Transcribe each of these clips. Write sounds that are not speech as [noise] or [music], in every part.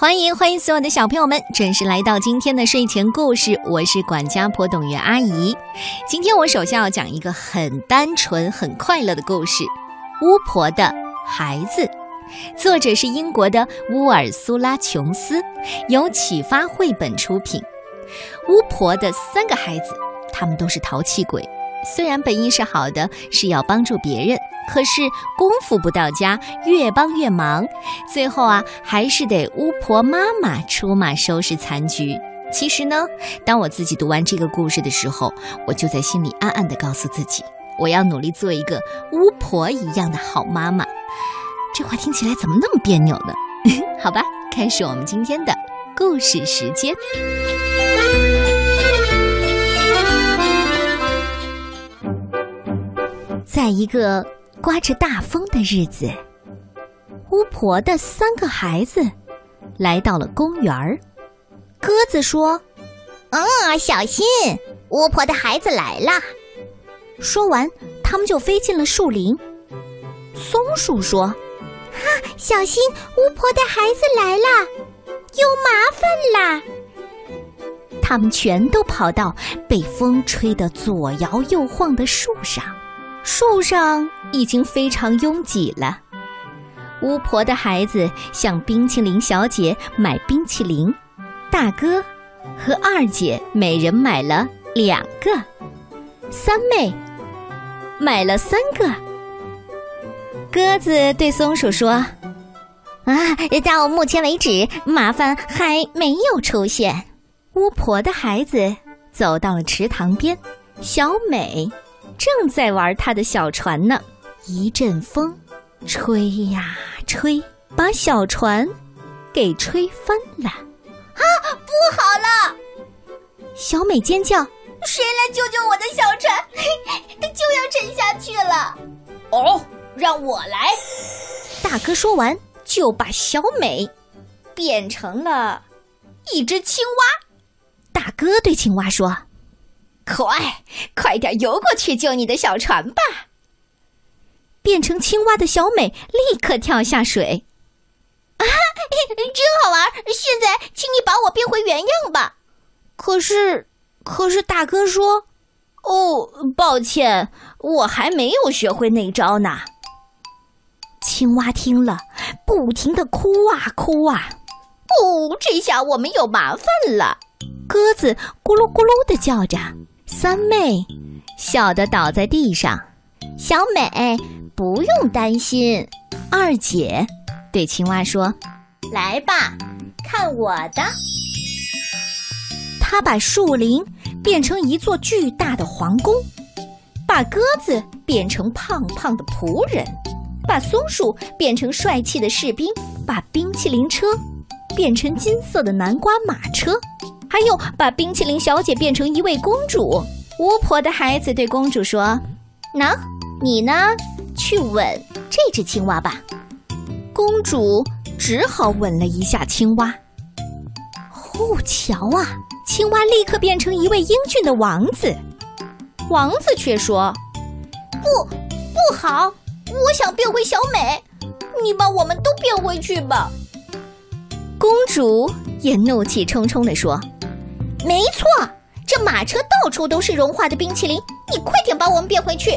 欢迎欢迎所有的小朋友们准时来到今天的睡前故事，我是管家婆董月阿姨。今天我首先要讲一个很单纯、很快乐的故事——巫婆的孩子。作者是英国的乌尔苏拉·琼斯，由启发绘本出品。巫婆的三个孩子，他们都是淘气鬼。虽然本意是好的，是要帮助别人，可是功夫不到家，越帮越忙，最后啊，还是得巫婆妈妈出马收拾残局。其实呢，当我自己读完这个故事的时候，我就在心里暗暗地告诉自己，我要努力做一个巫婆一样的好妈妈。这话听起来怎么那么别扭呢？[laughs] 好吧，开始我们今天的故事时间。在一个刮着大风的日子，巫婆的三个孩子来到了公园儿。鸽子说：“嗯，小心，巫婆的孩子来了。”说完，他们就飞进了树林。松鼠说：“啊，小心，巫婆的孩子来了，有麻烦啦！”他们全都跑到被风吹得左摇右晃的树上。树上已经非常拥挤了。巫婆的孩子向冰淇淋小姐买冰淇淋，大哥和二姐每人买了两个，三妹买了三个。鸽子对松鼠说：“啊，到目前为止，麻烦还没有出现。”巫婆的孩子走到了池塘边，小美。正在玩他的小船呢，一阵风，吹呀吹，把小船给吹翻了。啊，不好了！小美尖叫：“谁来救救我的小船？它 [laughs] 就要沉下去了！”哦，让我来！大哥说完，就把小美变成了一只青蛙。大哥对青蛙说。快，快点游过去救你的小船吧！变成青蛙的小美立刻跳下水。啊，[laughs] 真好玩！现在，请你把我变回原样吧。可是，可是大哥说：“哦，抱歉，我还没有学会那招呢。”青蛙听了，不停的哭啊哭啊。哦，这下我们有麻烦了。鸽子咕噜咕噜的叫着。三妹笑得倒在地上，小美不用担心。二姐对青蛙说：“来吧，看我的。”她把树林变成一座巨大的皇宫，把鸽子变成胖胖的仆人，把松鼠变成帅气的士兵，把冰淇淋车变成金色的南瓜马车。还有把冰淇淋小姐变成一位公主。巫婆的孩子对公主说：“喏，你呢，去吻这只青蛙吧。”公主只好吻了一下青蛙。哦，瞧啊，青蛙立刻变成一位英俊的王子。王子却说：“不，不好，我想变回小美，你把我们都变回去吧。”公主也怒气冲冲地说。没错，这马车到处都是融化的冰淇淋，你快点把我们变回去。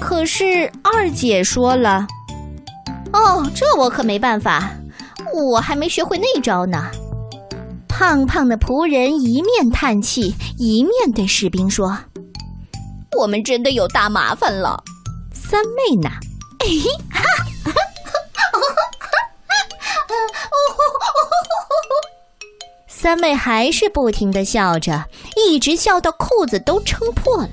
可是二姐说了：“哦，这我可没办法，我还没学会那招呢。”胖胖的仆人一面叹气，一面对士兵说：“我们真的有大麻烦了。”三妹呢？哎哈！三妹还是不停的笑着，一直笑到裤子都撑破了。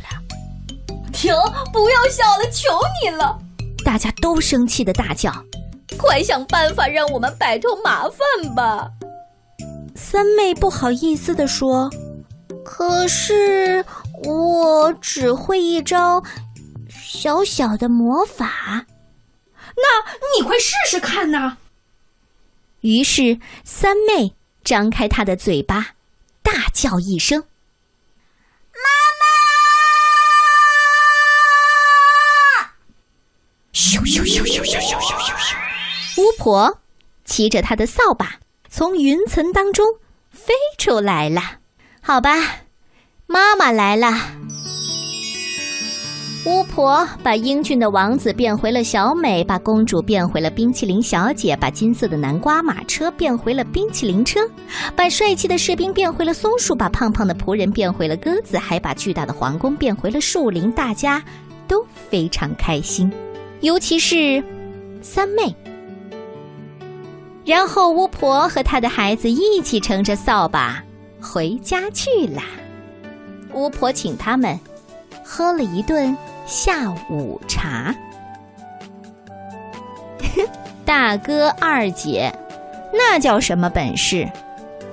停！不要笑了，求你了！大家都生气的大叫：“快想办法让我们摆脱麻烦吧！”三妹不好意思的说：“可是我只会一招小小的魔法。”那你快试试看呐！于是三妹。张开他的嘴巴，大叫一声：“妈妈！”咻咻咻咻咻咻咻咻咻！巫婆骑着她的扫把，从云层当中飞出来了。好吧，妈妈来了。巫婆把英俊的王子变回了小美，把公主变回了冰淇淋小姐，把金色的南瓜马车变回了冰淇淋车，把帅气的士兵变回了松鼠，把胖胖的仆人变回了鸽子，还把巨大的皇宫变回了树林。大家都非常开心，尤其是三妹。然后巫婆和她的孩子一起乘着扫把回家去了。巫婆请他们喝了一顿。下午茶，[laughs] 大哥二姐，那叫什么本事？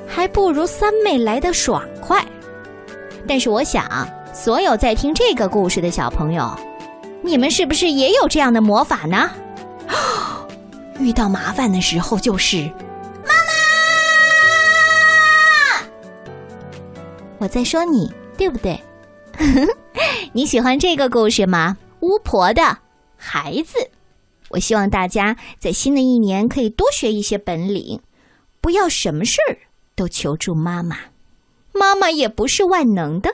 还不如三妹来的爽快。但是我想，所有在听这个故事的小朋友，你们是不是也有这样的魔法呢？[gasps] 遇到麻烦的时候就是妈妈，我在说你，对不对？[laughs] 你喜欢这个故事吗？巫婆的孩子。我希望大家在新的一年可以多学一些本领，不要什么事儿都求助妈妈。妈妈也不是万能的。